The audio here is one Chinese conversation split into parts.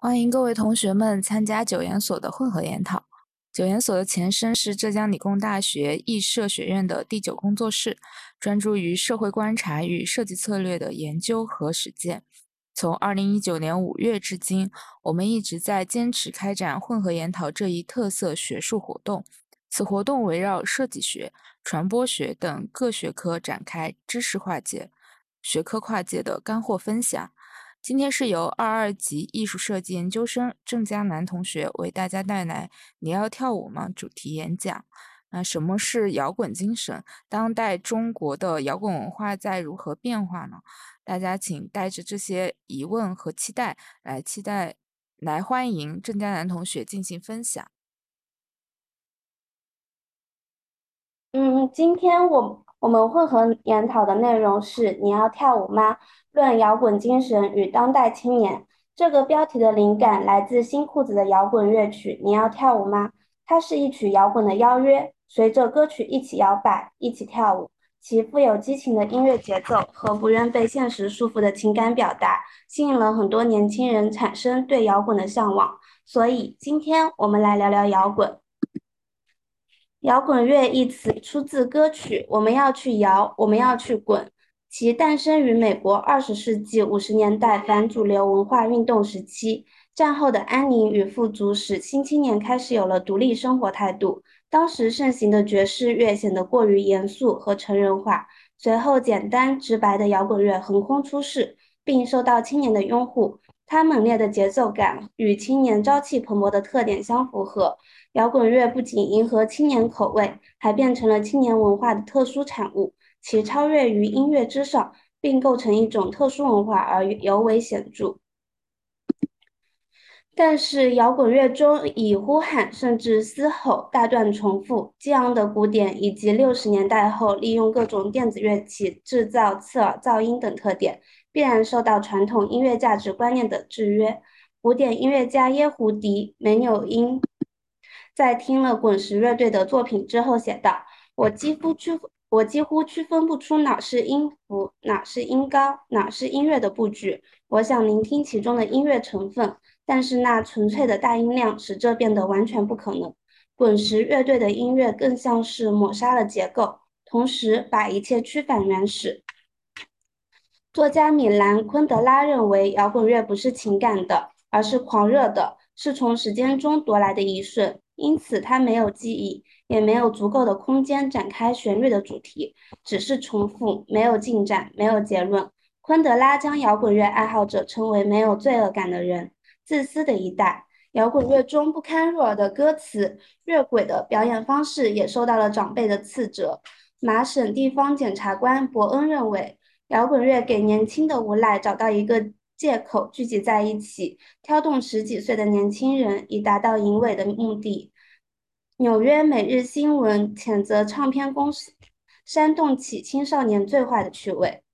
欢迎各位同学们参加九研所的混合研讨。九研所的前身是浙江理工大学艺社学院的第九工作室，专注于社会观察与设计策略的研究和实践。从二零一九年五月至今，我们一直在坚持开展混合研讨这一特色学术活动。此活动围绕设计学、传播学等各学科展开知识跨界、学科跨界的干货分享。今天是由二二级艺术设计研究生郑佳楠同学为大家带来“你要跳舞吗”主题演讲。那什么是摇滚精神？当代中国的摇滚文化在如何变化呢？大家请带着这些疑问和期待来期待，来欢迎郑佳楠同学进行分享。嗯，今天我我们混合研讨的内容是“你要跳舞吗？论摇滚精神与当代青年”。这个标题的灵感来自新裤子的摇滚乐曲《你要跳舞吗》，它是一曲摇滚的邀约，随着歌曲一起摇摆，一起跳舞。其富有激情的音乐节奏和不愿被现实束缚的情感表达，吸引了很多年轻人产生对摇滚的向往。所以，今天我们来聊聊摇滚。摇滚乐一词出自歌曲《我们要去摇，我们要去滚》，其诞生于美国二十世纪五十年代反主流文化运动时期。战后的安宁与富足使新青年开始有了独立生活态度。当时盛行的爵士乐显得过于严肃和成人化，随后简单直白的摇滚乐横空出世，并受到青年的拥护。它猛烈的节奏感与青年朝气蓬勃的特点相符合。摇滚乐不仅迎合青年口味，还变成了青年文化的特殊产物，其超越于音乐之上，并构成一种特殊文化而尤为显著。但是，摇滚乐中以呼喊甚至嘶吼、大段重复、激昂的鼓点，以及六十年代后利用各种电子乐器制造刺耳噪音等特点，必然受到传统音乐价值观念的制约。古典音乐家耶胡迪·梅纽因。在听了滚石乐队的作品之后，写道：“我几乎区我几乎区分不出哪是音符，哪是音高，哪是音乐的布局。我想聆听其中的音乐成分，但是那纯粹的大音量使这变得完全不可能。滚石乐队的音乐更像是抹杀了结构，同时把一切驱返原始。”作家米兰昆德拉认为，摇滚乐不是情感的，而是狂热的，是从时间中夺来的一瞬。因此，它没有记忆，也没有足够的空间展开旋律的主题，只是重复，没有进展，没有结论。昆德拉将摇滚乐爱好者称为没有罪恶感的人，自私的一代。摇滚乐中不堪入耳的歌词，越轨的表演方式也受到了长辈的斥责。麻省地方检察官伯恩认为，摇滚乐给年轻的无赖找到一个。借口聚集在一起，挑动十几岁的年轻人，以达到淫猥的目的。纽约每日新闻谴责唱片公司煽动起青少年最坏的趣味。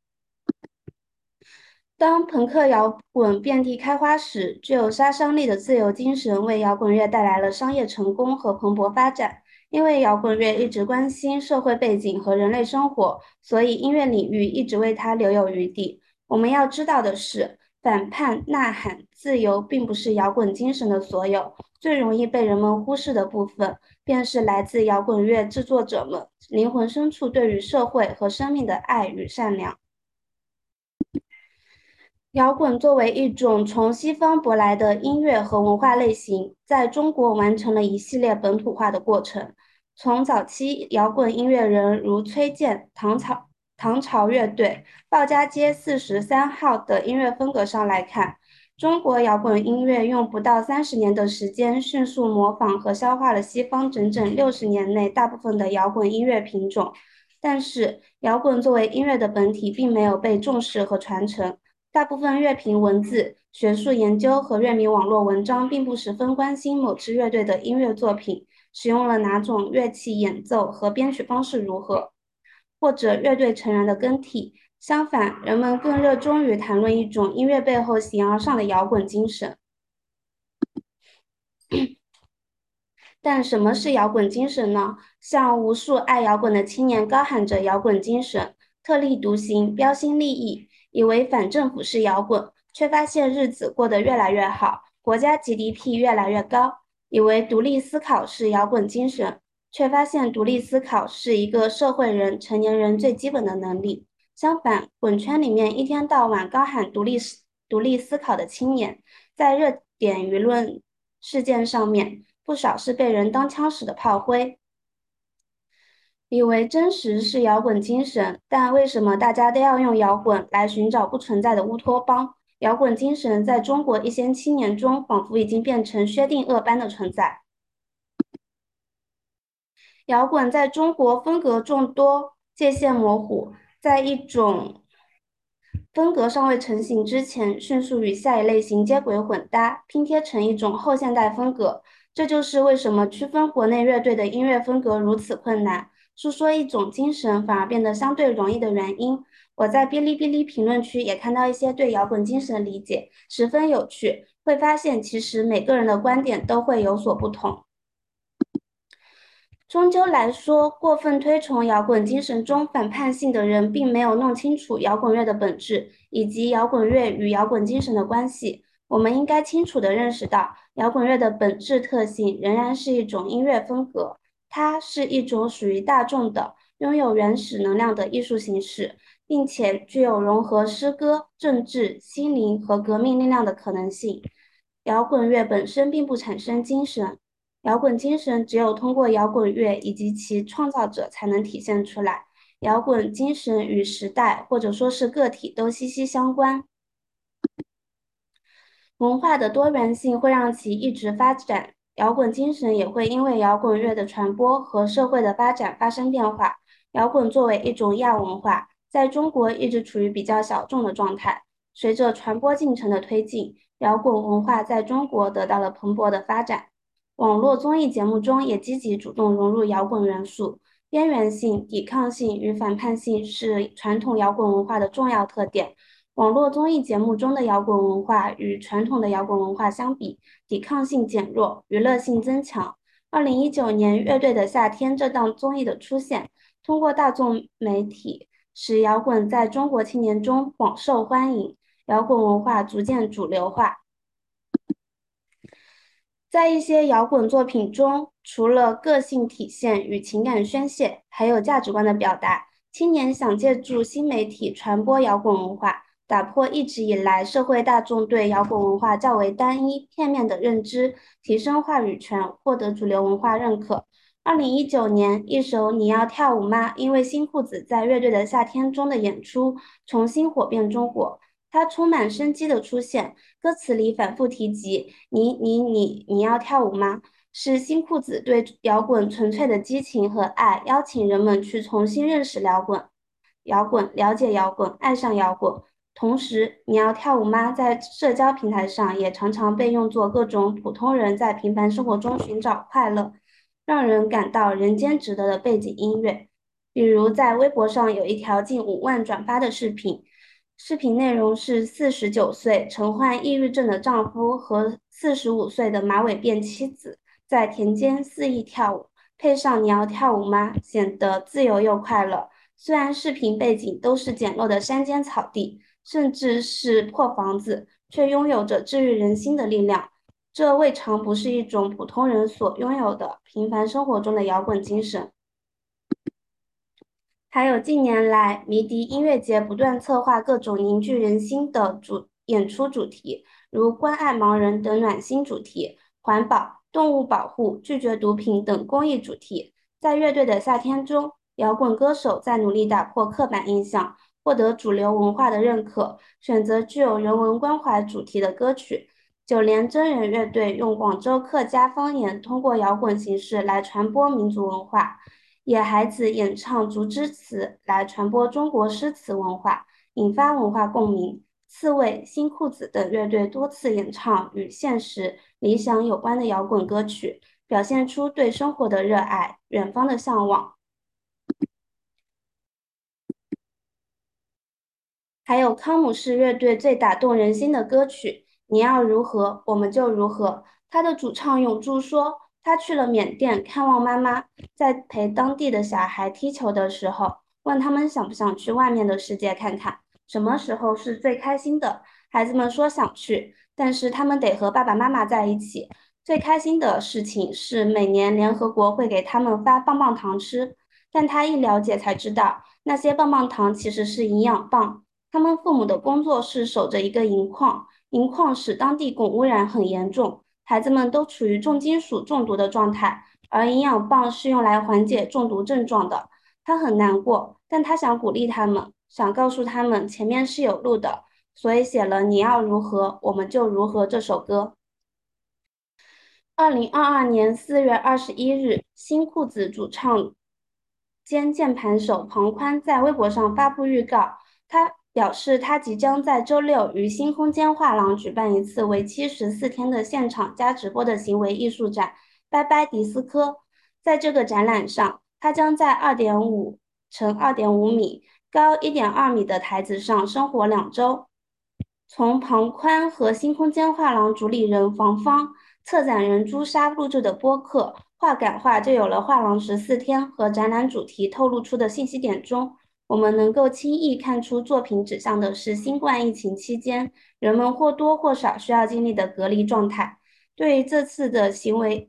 当朋克摇滚遍地开花时，具有杀伤力的自由精神为摇滚乐带来了商业成功和蓬勃发展。因为摇滚乐一直关心社会背景和人类生活，所以音乐领域一直为它留有余地。我们要知道的是。反叛、呐喊、自由，并不是摇滚精神的所有。最容易被人们忽视的部分，便是来自摇滚乐制作者们灵魂深处对于社会和生命的爱与善良。摇滚作为一种从西方舶来的音乐和文化类型，在中国完成了一系列本土化的过程。从早期摇滚音乐人如崔健、唐朝。唐朝乐队、鲍家街四十三号的音乐风格上来看，中国摇滚音乐用不到三十年的时间，迅速模仿和消化了西方整整六十年内大部分的摇滚音乐品种。但是，摇滚作为音乐的本体，并没有被重视和传承。大部分乐评文字、学术研究和乐迷网络文章，并不十分关心某支乐队的音乐作品使用了哪种乐器演奏和编曲方式如何。或者乐队成员的更替，相反，人们更热衷于谈论一种音乐背后形而上的摇滚精神。但什么是摇滚精神呢？像无数爱摇滚的青年高喊着摇滚精神，特立独行，标新立异，以为反政府是摇滚，却发现日子过得越来越好。国家 GDP 越来越高，以为独立思考是摇滚精神，却发现独立思考是一个社会人、成年人最基本的能力。相反，滚圈里面一天到晚高喊独立思独立思考的青年，在热点舆论事件上面，不少是被人当枪使的炮灰。以为真实是摇滚精神，但为什么大家都要用摇滚来寻找不存在的乌托邦？摇滚精神在中国一些青年中，仿佛已经变成薛定谔般的存在。摇滚在中国风格众多，界限模糊，在一种风格尚未成型之前，迅速与下一类型接轨混搭，拼贴成一种后现代风格。这就是为什么区分国内乐队的音乐风格如此困难。诉说一种精神反而变得相对容易的原因。我在哔哩哔哩评论区也看到一些对摇滚精神的理解，十分有趣。会发现其实每个人的观点都会有所不同。终究来说，过分推崇摇滚精神中反叛性的人，并没有弄清楚摇滚乐的本质以及摇滚乐与摇滚精神的关系。我们应该清楚地认识到，摇滚乐的本质特性仍然是一种音乐风格。它是一种属于大众的、拥有原始能量的艺术形式，并且具有融合诗歌、政治、心灵和革命力量的可能性。摇滚乐本身并不产生精神，摇滚精神只有通过摇滚乐以及其创造者才能体现出来。摇滚精神与时代或者说是个体都息息相关。文化的多元性会让其一直发展。摇滚精神也会因为摇滚乐的传播和社会的发展发生变化。摇滚作为一种亚文化，在中国一直处于比较小众的状态。随着传播进程的推进，摇滚文化在中国得到了蓬勃的发展。网络综艺节目中也积极主动融入摇滚元素。边缘性、抵抗性与反叛性是传统摇滚文化的重要特点。网络综艺节目中的摇滚文化与传统的摇滚文化相比，抵抗性减弱，娱乐性增强。二零一九年，《乐队的夏天》这档综艺的出现，通过大众媒体使摇滚在中国青年中广受欢迎，摇滚文化逐渐主流化。在一些摇滚作品中，除了个性体现与情感宣泄，还有价值观的表达。青年想借助新媒体传播摇滚文化。打破一直以来社会大众对摇滚文化较为单一、片面的认知，提升话语权，获得主流文化认可。二零一九年，一首《你要跳舞吗》因为新裤子在乐队的夏天中的演出，重新火遍中国。它充满生机的出现，歌词里反复提及“你、你、你，你要跳舞吗”，是新裤子对摇滚纯粹的激情和爱，邀请人们去重新认识摇滚、摇滚，了解摇滚，爱上摇滚。同时，你要跳舞吗？在社交平台上也常常被用作各种普通人在平凡生活中寻找快乐，让人感到人间值得的背景音乐。比如，在微博上有一条近五万转发的视频，视频内容是四十九岁曾患抑郁症的丈夫和四十五岁的马尾辫妻子在田间肆意跳舞，配上“你要跳舞吗”，显得自由又快乐。虽然视频背景都是简陋的山间草地。甚至是破房子，却拥有着治愈人心的力量。这未尝不是一种普通人所拥有的平凡生活中的摇滚精神。还有近年来，迷笛音乐节不断策划各种凝聚人心的主演出主题，如关爱盲人等暖心主题、环保、动物保护、拒绝毒品等公益主题。在乐队的夏天中，摇滚歌手在努力打破刻板印象。获得主流文化的认可，选择具有人文关怀主题的歌曲。九连真人乐队用广州客家方言，通过摇滚形式来传播民族文化。野孩子演唱竹枝词来传播中国诗词文化，引发文化共鸣。刺猬、新裤子等乐队多次演唱与现实理想有关的摇滚歌曲，表现出对生活的热爱、远方的向往。还有康姆士乐队最打动人心的歌曲《你要如何我们就如何》，他的主唱永柱说，他去了缅甸看望妈妈，在陪当地的小孩踢球的时候，问他们想不想去外面的世界看看，什么时候是最开心的？孩子们说想去，但是他们得和爸爸妈妈在一起。最开心的事情是每年联合国会给他们发棒棒糖吃，但他一了解才知道，那些棒棒糖其实是营养棒。他们父母的工作是守着一个银矿，银矿使当地汞污染很严重，孩子们都处于重金属中毒的状态，而营养棒是用来缓解中毒症状的。他很难过，但他想鼓励他们，想告诉他们前面是有路的，所以写了《你要如何，我们就如何》这首歌。二零二二年四月二十一日，新裤子主唱兼键盘手庞宽在微博上发布预告，他。表示他即将在周六于新空间画廊举办一次为期十四天的现场加直播的行为艺术展“拜拜迪斯科”。在这个展览上，他将在二点五乘二点五米、高一点二米的台子上生活两周。从庞宽和新空间画廊主理人房芳、策展人朱砂录制的播客《画感画就有了画廊十四天》和展览主题透露出的信息点中。我们能够轻易看出，作品指向的是新冠疫情期间人们或多或少需要经历的隔离状态。对于这次的行为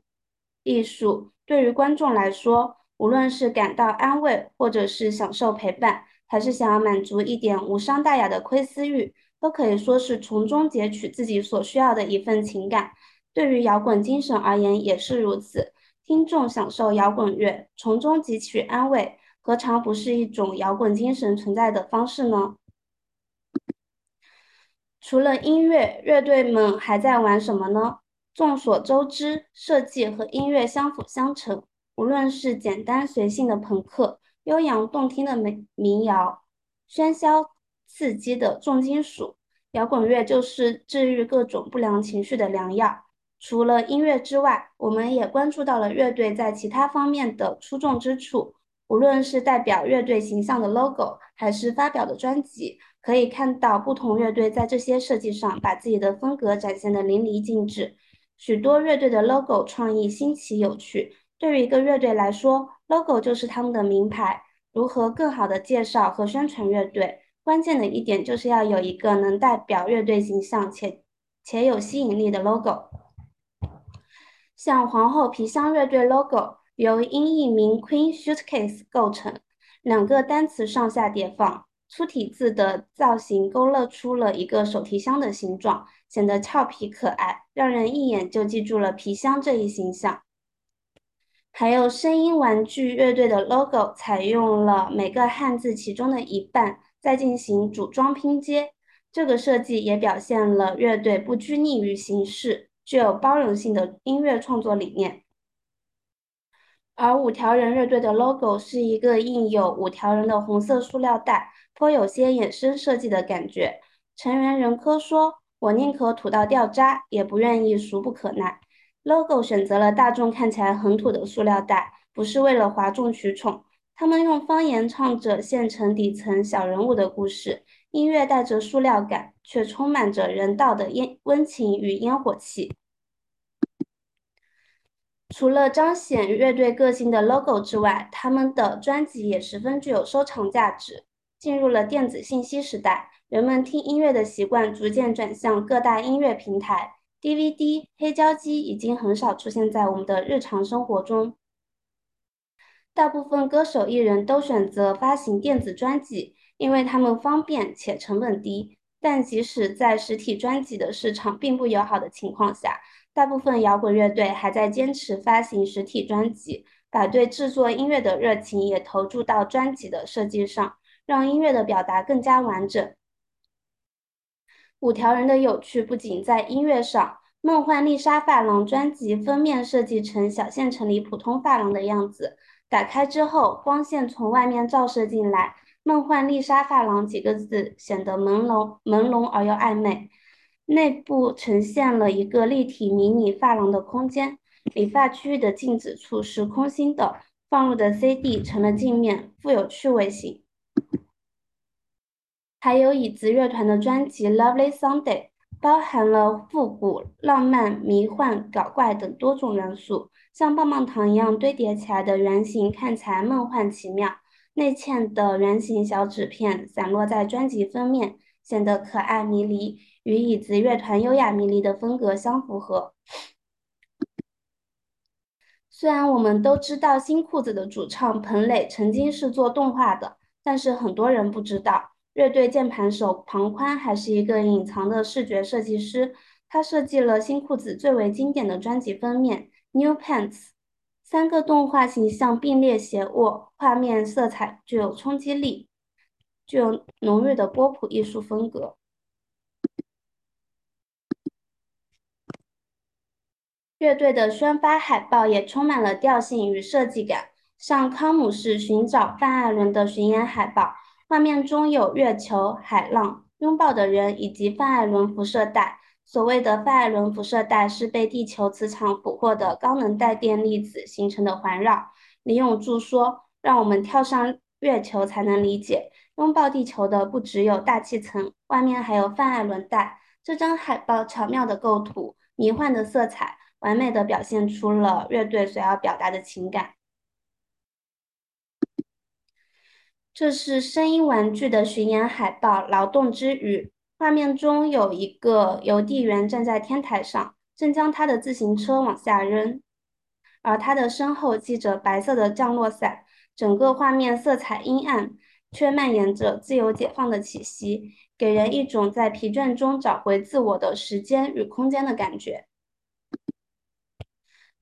艺术，对于观众来说，无论是感到安慰，或者是享受陪伴，还是想要满足一点无伤大雅的窥私欲，都可以说是从中截取自己所需要的一份情感。对于摇滚精神而言，也是如此。听众享受摇滚乐，从中汲取安慰。何尝不是一种摇滚精神存在的方式呢？除了音乐，乐队们还在玩什么呢？众所周知，设计和音乐相辅相成。无论是简单随性的朋克，悠扬动听的民民谣，喧嚣刺激的重金属，摇滚乐就是治愈各种不良情绪的良药。除了音乐之外，我们也关注到了乐队在其他方面的出众之处。无论是代表乐队形象的 logo，还是发表的专辑，可以看到不同乐队在这些设计上把自己的风格展现得淋漓尽致。许多乐队的 logo 创意新奇有趣，对于一个乐队来说，logo 就是他们的名牌。如何更好的介绍和宣传乐队，关键的一点就是要有一个能代表乐队形象且且有吸引力的 logo。像皇后皮箱乐队 logo。由音译名 Queen Suitcase 构成，两个单词上下叠放，粗体字的造型勾勒出了一个手提箱的形状，显得俏皮可爱，让人一眼就记住了皮箱这一形象。还有声音玩具乐队的 logo，采用了每个汉字其中的一半，再进行组装拼接。这个设计也表现了乐队不拘泥于形式，具有包容性的音乐创作理念。而五条人乐队的 logo 是一个印有五条人的红色塑料袋，颇有些衍生设计的感觉。成员任科说：“我宁可土到掉渣，也不愿意俗不可耐。” logo 选择了大众看起来很土的塑料袋，不是为了哗众取宠。他们用方言唱着县城底层小人物的故事，音乐带着塑料感，却充满着人道的烟温情与烟火气。除了彰显乐队个性的 logo 之外，他们的专辑也十分具有收藏价值。进入了电子信息时代，人们听音乐的习惯逐渐转向各大音乐平台，DVD、黑胶机已经很少出现在我们的日常生活中。大部分歌手艺人都选择发行电子专辑，因为他们方便且成本低。但即使在实体专辑的市场并不友好的情况下，大部分摇滚乐队还在坚持发行实体专辑，把对制作音乐的热情也投注到专辑的设计上，让音乐的表达更加完整。五条人的有趣不仅在音乐上，梦幻丽莎发廊专辑封面设计成小县城里普通发廊的样子，打开之后光线从外面照射进来，“梦幻丽莎发廊”几个字显得朦胧朦胧而又暧昧。内部呈现了一个立体迷你发廊的空间，理发区域的镜子处是空心的，放入的 CD 成了镜面，富有趣味性。还有椅子乐团的专辑《Lovely Sunday》，包含了复古、浪漫、迷幻、搞怪等多种元素，像棒棒糖一样堆叠起来的圆形看起来梦幻奇妙。内嵌的圆形小纸片散落在专辑封面。显得可爱迷离，与椅子乐团优雅迷离的风格相符合。虽然我们都知道新裤子的主唱彭磊曾经是做动画的，但是很多人不知道，乐队键盘手庞宽还是一个隐藏的视觉设计师。他设计了新裤子最为经典的专辑封面《New Pants》，三个动画形象并列斜卧，画面色彩具有冲击力，具有浓郁的波普艺术风格。乐队的宣发海报也充满了调性与设计感，像康姆士寻找范艾伦的巡演海报，画面中有月球、海浪、拥抱的人以及范艾伦辐射带。所谓的范艾伦辐射带是被地球磁场捕获的高能带电粒子形成的环绕。李永柱说：“让我们跳上月球才能理解，拥抱地球的不只有大气层，外面还有范艾伦带。”这张海报巧妙的构图，迷幻的色彩。完美的表现出了乐队所要表达的情感。这是声音玩具的巡演海报《劳动之余》，画面中有一个邮递员站在天台上，正将他的自行车往下扔，而他的身后系着白色的降落伞。整个画面色彩阴暗，却蔓延着自由解放的气息，给人一种在疲倦中找回自我的时间与空间的感觉。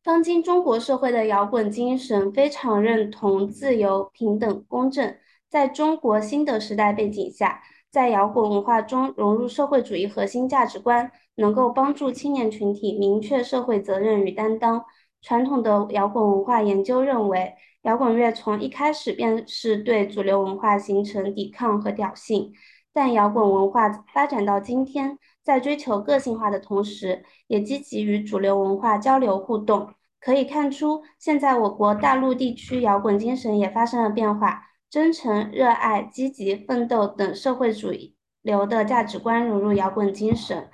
当今中国社会的摇滚精神非常认同自由、平等、公正。在中国新的时代背景下，在摇滚文化中融入社会主义核心价值观，能够帮助青年群体明确社会责任与担当。传统的摇滚文化研究认为，摇滚乐从一开始便是对主流文化形成抵抗和挑衅。但摇滚文化发展到今天，在追求个性化的同时，也积极与主流文化交流互动。可以看出，现在我国大陆地区摇滚精神也发生了变化，真诚、热爱、积极、奋斗等社会主义流的价值观融入摇滚精神。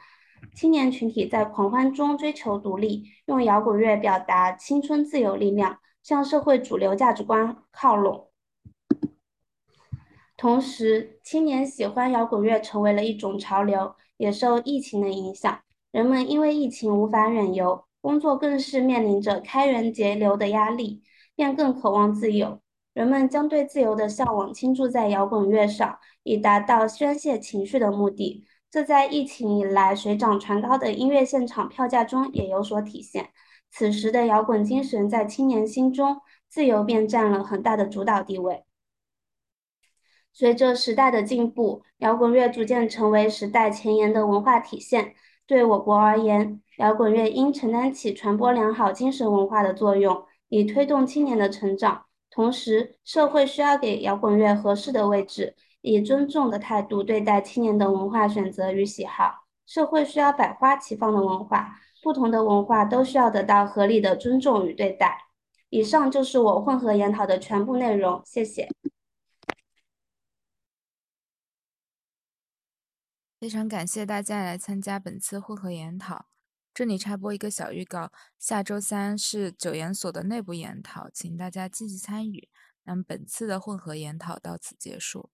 青年群体在狂欢中追求独立，用摇滚乐表达青春自由力量，向社会主流价值观靠拢。同时，青年喜欢摇滚乐成为了一种潮流，也受疫情的影响。人们因为疫情无法远游，工作更是面临着开源节流的压力，便更渴望自由。人们将对自由的向往倾注在摇滚乐上，以达到宣泄情绪的目的。这在疫情以来水涨船高的音乐现场票价中也有所体现。此时的摇滚精神在青年心中，自由便占了很大的主导地位。随着时代的进步，摇滚乐逐渐成为时代前沿的文化体现。对我国而言，摇滚乐应承担起传播良好精神文化的作用，以推动青年的成长。同时，社会需要给摇滚乐合适的位置，以尊重的态度对待青年的文化选择与喜好。社会需要百花齐放的文化，不同的文化都需要得到合理的尊重与对待。以上就是我混合研讨的全部内容，谢谢。非常感谢大家来参加本次混合研讨。这里插播一个小预告：下周三是九研所的内部研讨，请大家积极参与。那么本次的混合研讨到此结束。